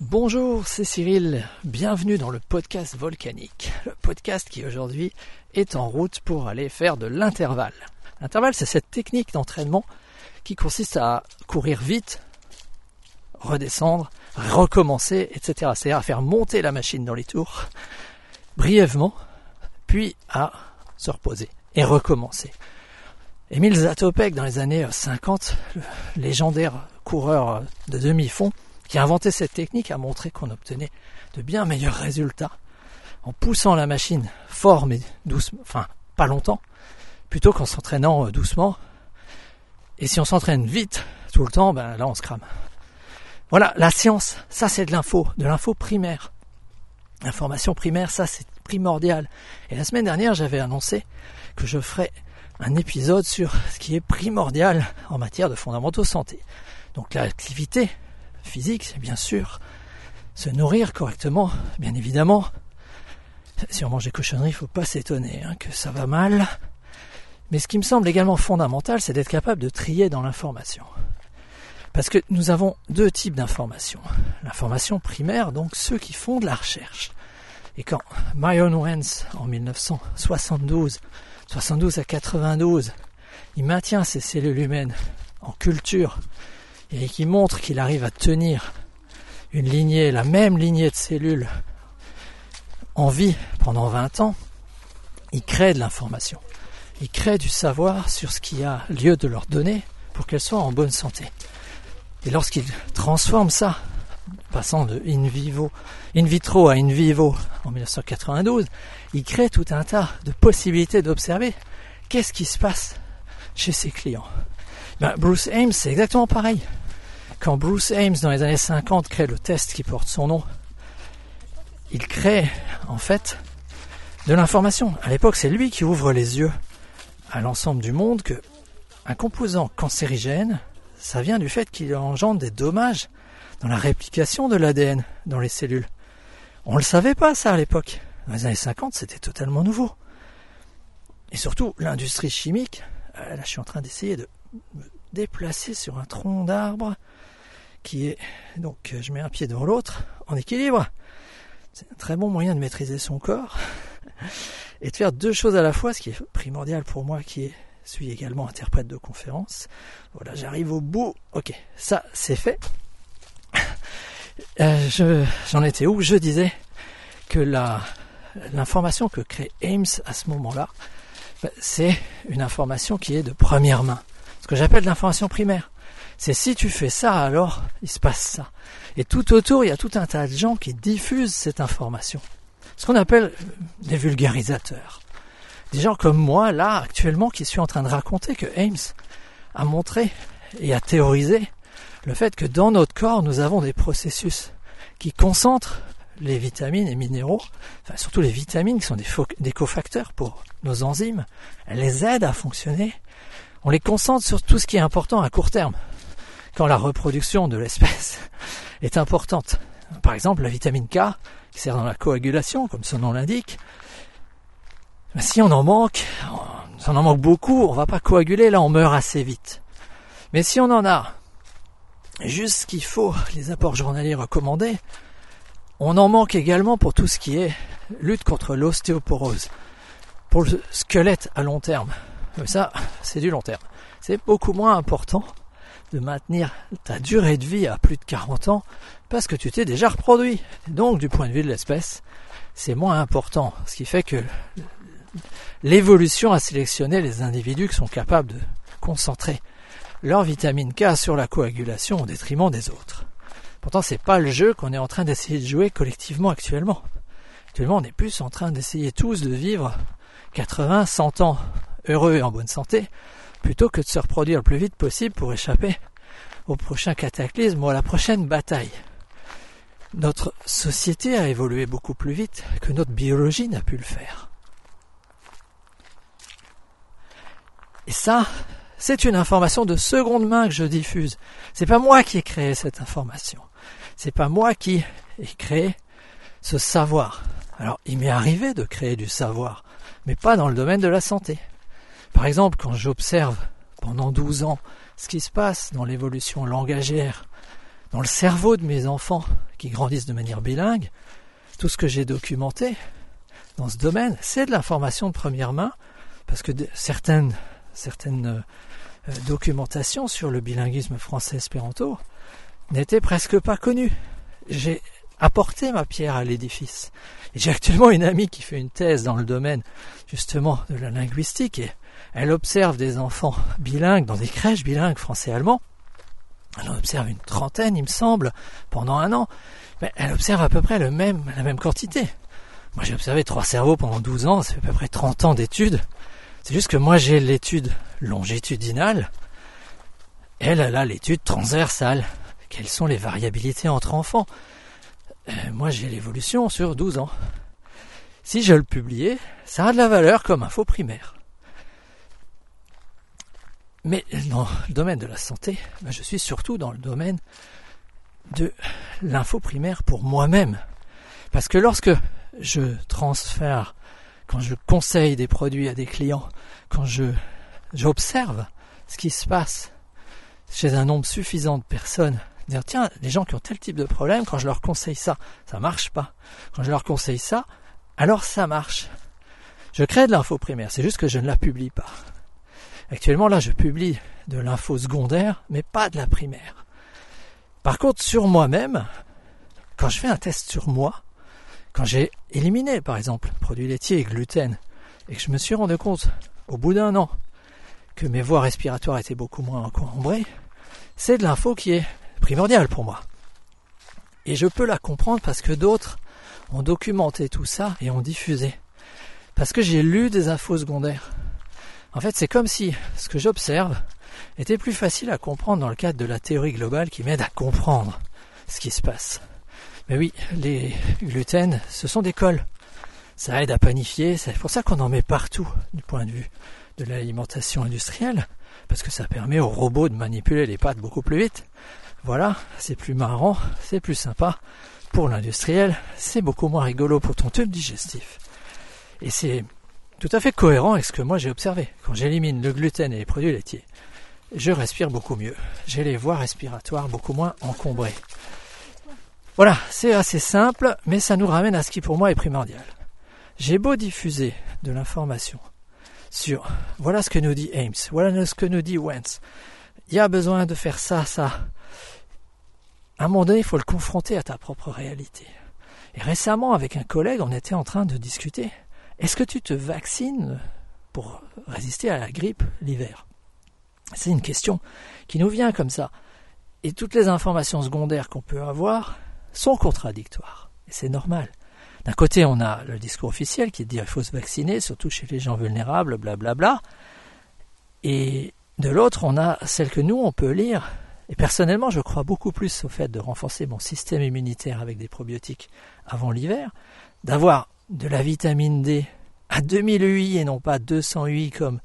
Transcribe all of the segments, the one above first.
Bonjour, c'est Cyril. Bienvenue dans le podcast volcanique. Le podcast qui aujourd'hui est en route pour aller faire de l'intervalle. L'intervalle, c'est cette technique d'entraînement qui consiste à courir vite, redescendre, recommencer, etc. C'est-à-dire à faire monter la machine dans les tours brièvement, puis à se reposer et recommencer. Émile Zatopek, dans les années 50, le légendaire coureur de demi-fond, qui a inventé cette technique a montré qu'on obtenait de bien meilleurs résultats en poussant la machine fort mais doucement, enfin pas longtemps, plutôt qu'en s'entraînant euh, doucement. Et si on s'entraîne vite tout le temps, ben là on se crame. Voilà, la science, ça c'est de l'info, de l'info primaire. L'information primaire, ça c'est primordial. Et la semaine dernière, j'avais annoncé que je ferais un épisode sur ce qui est primordial en matière de fondamentaux santé. Donc l'activité, physique, bien sûr, se nourrir correctement, bien évidemment. Si on mange des cochonneries, il faut pas s'étonner hein, que ça va mal. Mais ce qui me semble également fondamental, c'est d'être capable de trier dans l'information. Parce que nous avons deux types d'informations. L'information primaire, donc ceux qui font de la recherche. Et quand Myron Wentz, en 1972, 72 à 92, il maintient ces cellules humaines en culture et qui montre qu'il arrive à tenir une lignée, la même lignée de cellules en vie pendant 20 ans, il crée de l'information. Il crée du savoir sur ce qui a lieu de leur donner pour qu'elles soient en bonne santé. Et lorsqu'il transforme ça, passant de in in vitro à in vivo en 1992, il crée tout un tas de possibilités d'observer qu'est-ce qui se passe chez ses clients. Ben, Bruce Ames, c'est exactement pareil. Quand Bruce Ames, dans les années 50, crée le test qui porte son nom, il crée, en fait, de l'information. À l'époque, c'est lui qui ouvre les yeux à l'ensemble du monde que un composant cancérigène, ça vient du fait qu'il engendre des dommages dans la réplication de l'ADN dans les cellules. On ne le savait pas ça à l'époque. Dans les années 50, c'était totalement nouveau. Et surtout, l'industrie chimique, euh, là je suis en train d'essayer de déplacer sur un tronc d'arbre qui est donc euh, je mets un pied devant l'autre en équilibre. C'est un très bon moyen de maîtriser son corps et de faire deux choses à la fois, ce qui est primordial pour moi qui suis également interprète de conférence. Voilà, j'arrive au bout. Ok, ça c'est fait. Euh, j'en étais où? Je disais que la l'information que crée Ames à ce moment-là, ben, c'est une information qui est de première main. Ce que j'appelle l'information primaire c'est si tu fais ça, alors il se passe ça. Et tout autour, il y a tout un tas de gens qui diffusent cette information. Ce qu'on appelle des vulgarisateurs. Des gens comme moi, là, actuellement, qui suis en train de raconter que Ames a montré et a théorisé le fait que dans notre corps, nous avons des processus qui concentrent les vitamines et minéraux, enfin surtout les vitamines qui sont des, des cofacteurs pour nos enzymes, elles les aident à fonctionner. On les concentre sur tout ce qui est important à court terme, quand la reproduction de l'espèce est importante. Par exemple, la vitamine K, qui sert dans la coagulation, comme son nom l'indique, si on en manque, si on en manque beaucoup, on va pas coaguler, là on meurt assez vite. Mais si on en a juste ce qu'il faut, les apports journaliers recommandés, on en manque également pour tout ce qui est lutte contre l'ostéoporose, pour le squelette à long terme. Mais ça, c'est du long terme. C'est beaucoup moins important de maintenir ta durée de vie à plus de 40 ans parce que tu t'es déjà reproduit. Donc du point de vue de l'espèce, c'est moins important. Ce qui fait que l'évolution a sélectionné les individus qui sont capables de concentrer leur vitamine K sur la coagulation au détriment des autres. Pourtant, c'est pas le jeu qu'on est en train d'essayer de jouer collectivement actuellement. Actuellement, on est plus en train d'essayer tous de vivre 80, 100 ans heureux et en bonne santé, plutôt que de se reproduire le plus vite possible pour échapper au prochain cataclysme ou à la prochaine bataille. Notre société a évolué beaucoup plus vite que notre biologie n'a pu le faire. Et ça, c'est une information de seconde main que je diffuse. C'est pas moi qui ai créé cette information. C'est pas moi qui ai créé ce savoir. Alors, il m'est arrivé de créer du savoir, mais pas dans le domaine de la santé. Par exemple, quand j'observe pendant 12 ans ce qui se passe dans l'évolution langagière, dans le cerveau de mes enfants qui grandissent de manière bilingue, tout ce que j'ai documenté dans ce domaine, c'est de l'information de première main, parce que certaines, certaines euh, documentations sur le bilinguisme français-espéranto n'étaient presque pas connues. J'ai apporté ma pierre à l'édifice. J'ai actuellement une amie qui fait une thèse dans le domaine justement de la linguistique et elle observe des enfants bilingues dans des crèches bilingues français-allemand. Elle en observe une trentaine, il me semble, pendant un an. Mais elle observe à peu près le même, la même quantité. Moi j'ai observé trois cerveaux pendant 12 ans, ça fait à peu près 30 ans d'études. C'est juste que moi j'ai l'étude longitudinale, elle, elle a l'étude transversale. Quelles sont les variabilités entre enfants? Euh, Moi j'ai l'évolution sur 12 ans. Si je le publiais, ça a de la valeur comme info primaire. Mais dans le domaine de la santé, ben, je suis surtout dans le domaine de l'info primaire pour moi-même. Parce que lorsque je transfère, quand je conseille des produits à des clients, quand je j'observe ce qui se passe chez un nombre suffisant de personnes, dire tiens, les gens qui ont tel type de problème, quand je leur conseille ça, ça marche pas. Quand je leur conseille ça, alors ça marche. Je crée de l'info primaire, c'est juste que je ne la publie pas. Actuellement, là, je publie de l'info secondaire, mais pas de la primaire. Par contre, sur moi-même, quand je fais un test sur moi, quand j'ai éliminé, par exemple, produits laitiers et gluten, et que je me suis rendu compte, au bout d'un an, que mes voies respiratoires étaient beaucoup moins encombrées, c'est de l'info qui est primordiale pour moi. Et je peux la comprendre parce que d'autres ont documenté tout ça et ont diffusé. Parce que j'ai lu des infos secondaires. En fait, c'est comme si ce que j'observe était plus facile à comprendre dans le cadre de la théorie globale qui m'aide à comprendre ce qui se passe. Mais oui, les gluten, ce sont des cols. Ça aide à panifier, c'est pour ça qu'on en met partout du point de vue de l'alimentation industrielle, parce que ça permet aux robots de manipuler les pâtes beaucoup plus vite. Voilà, c'est plus marrant, c'est plus sympa pour l'industriel, c'est beaucoup moins rigolo pour ton tube digestif. Et c'est tout à fait cohérent avec ce que moi j'ai observé. Quand j'élimine le gluten et les produits laitiers, je respire beaucoup mieux. J'ai les voies respiratoires beaucoup moins encombrées. Voilà, c'est assez simple, mais ça nous ramène à ce qui pour moi est primordial. J'ai beau diffuser de l'information sur voilà ce que nous dit Ames, voilà ce que nous dit Wentz. Il y a besoin de faire ça, ça. À un moment donné, il faut le confronter à ta propre réalité. Et récemment, avec un collègue, on était en train de discuter est-ce que tu te vaccines pour résister à la grippe l'hiver? C'est une question qui nous vient comme ça. Et toutes les informations secondaires qu'on peut avoir sont contradictoires. Et c'est normal. D'un côté, on a le discours officiel qui dit qu'il faut se vacciner, surtout chez les gens vulnérables, blablabla. Bla bla. Et de l'autre, on a celle que nous, on peut lire. Et personnellement, je crois beaucoup plus au fait de renforcer mon système immunitaire avec des probiotiques avant l'hiver, d'avoir de la vitamine D à 2000 UI et non pas 200 UI comme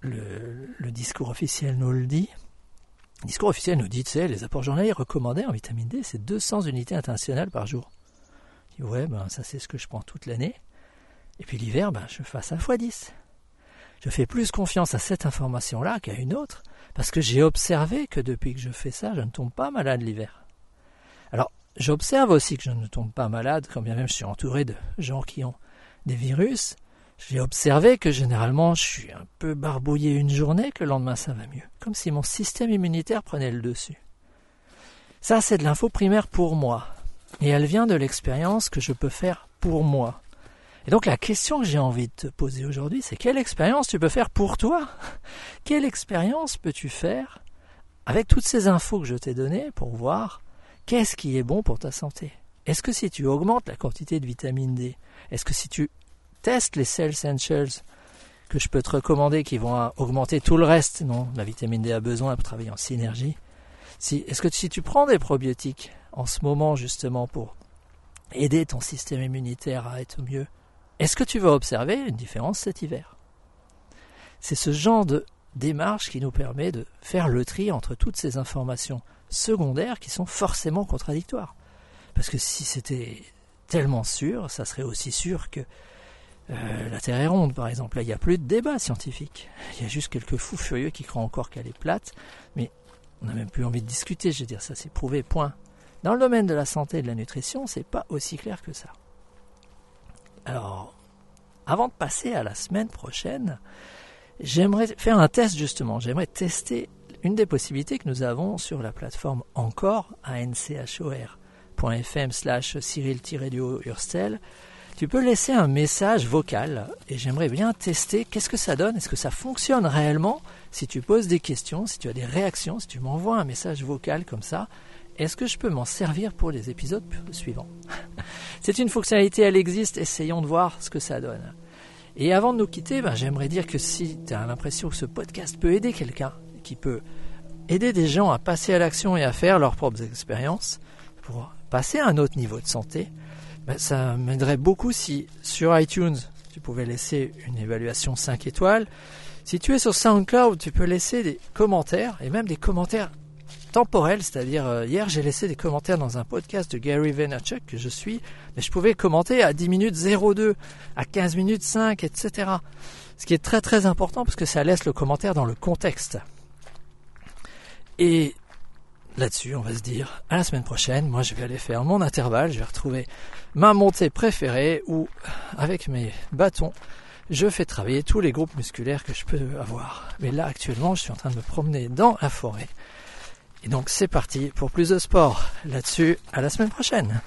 le, discours officiel nous le dit. Le discours officiel nous dit, tu sais, les apports journaliers recommandés en vitamine D, c'est 200 unités internationales par jour. Je dis, ouais, ben, ça c'est ce que je prends toute l'année. Et puis l'hiver, ben, je fais ça fois 10. Je fais plus confiance à cette information-là qu'à une autre, parce que j'ai observé que depuis que je fais ça, je ne tombe pas malade l'hiver. J'observe aussi que je ne tombe pas malade, quand bien même je suis entouré de gens qui ont des virus. J'ai observé que généralement je suis un peu barbouillé une journée, que le lendemain ça va mieux. Comme si mon système immunitaire prenait le dessus. Ça, c'est de l'info primaire pour moi. Et elle vient de l'expérience que je peux faire pour moi. Et donc la question que j'ai envie de te poser aujourd'hui, c'est quelle expérience tu peux faire pour toi? Quelle expérience peux-tu faire avec toutes ces infos que je t'ai données pour voir qu'est-ce qui est bon pour ta santé? Est-ce que si tu augmentes la quantité de vitamine D, est-ce que si tu testes les Cell Essentials que je peux te recommander qui vont augmenter tout le reste, non, la vitamine D a besoin pour travailler en synergie. Si, est-ce que si tu prends des probiotiques en ce moment justement pour aider ton système immunitaire à être mieux, est-ce que tu vas observer une différence cet hiver? C'est ce genre de démarche qui nous permet de faire le tri entre toutes ces informations secondaires qui sont forcément contradictoires. Parce que si c'était tellement sûr, ça serait aussi sûr que euh, la Terre est ronde, par exemple. Là, il n'y a plus de débat scientifique. Il y a juste quelques fous furieux qui croient encore qu'elle est plate, mais on n'a même plus envie de discuter. Je veux dire, ça c'est prouvé, point. Dans le domaine de la santé et de la nutrition, c'est pas aussi clair que ça. Alors, avant de passer à la semaine prochaine, j'aimerais faire un test justement. J'aimerais tester une des possibilités que nous avons sur la plateforme encore, anchor.fm slash cyril-urstel. Tu peux laisser un message vocal et j'aimerais bien tester qu'est-ce que ça donne, est-ce que ça fonctionne réellement si tu poses des questions, si tu as des réactions, si tu m'envoies un message vocal comme ça, est-ce que je peux m'en servir pour les épisodes suivants? C'est une fonctionnalité, elle existe, essayons de voir ce que ça donne. Et avant de nous quitter, ben, j'aimerais dire que si tu as l'impression que ce podcast peut aider quelqu'un, qui peut aider des gens à passer à l'action et à faire leurs propres expériences, pour passer à un autre niveau de santé, ben, ça m'aiderait beaucoup si sur iTunes, tu pouvais laisser une évaluation 5 étoiles. Si tu es sur SoundCloud, tu peux laisser des commentaires, et même des commentaires temporel, c'est-à-dire euh, hier j'ai laissé des commentaires dans un podcast de Gary Vaynerchuk que je suis, mais je pouvais commenter à 10 minutes 02, à 15 minutes 5, etc. Ce qui est très très important parce que ça laisse le commentaire dans le contexte. Et là-dessus, on va se dire à la semaine prochaine, moi je vais aller faire mon intervalle, je vais retrouver ma montée préférée où avec mes bâtons, je fais travailler tous les groupes musculaires que je peux avoir. Mais là actuellement, je suis en train de me promener dans la forêt et donc c'est parti pour plus de sport. Là-dessus, à la semaine prochaine.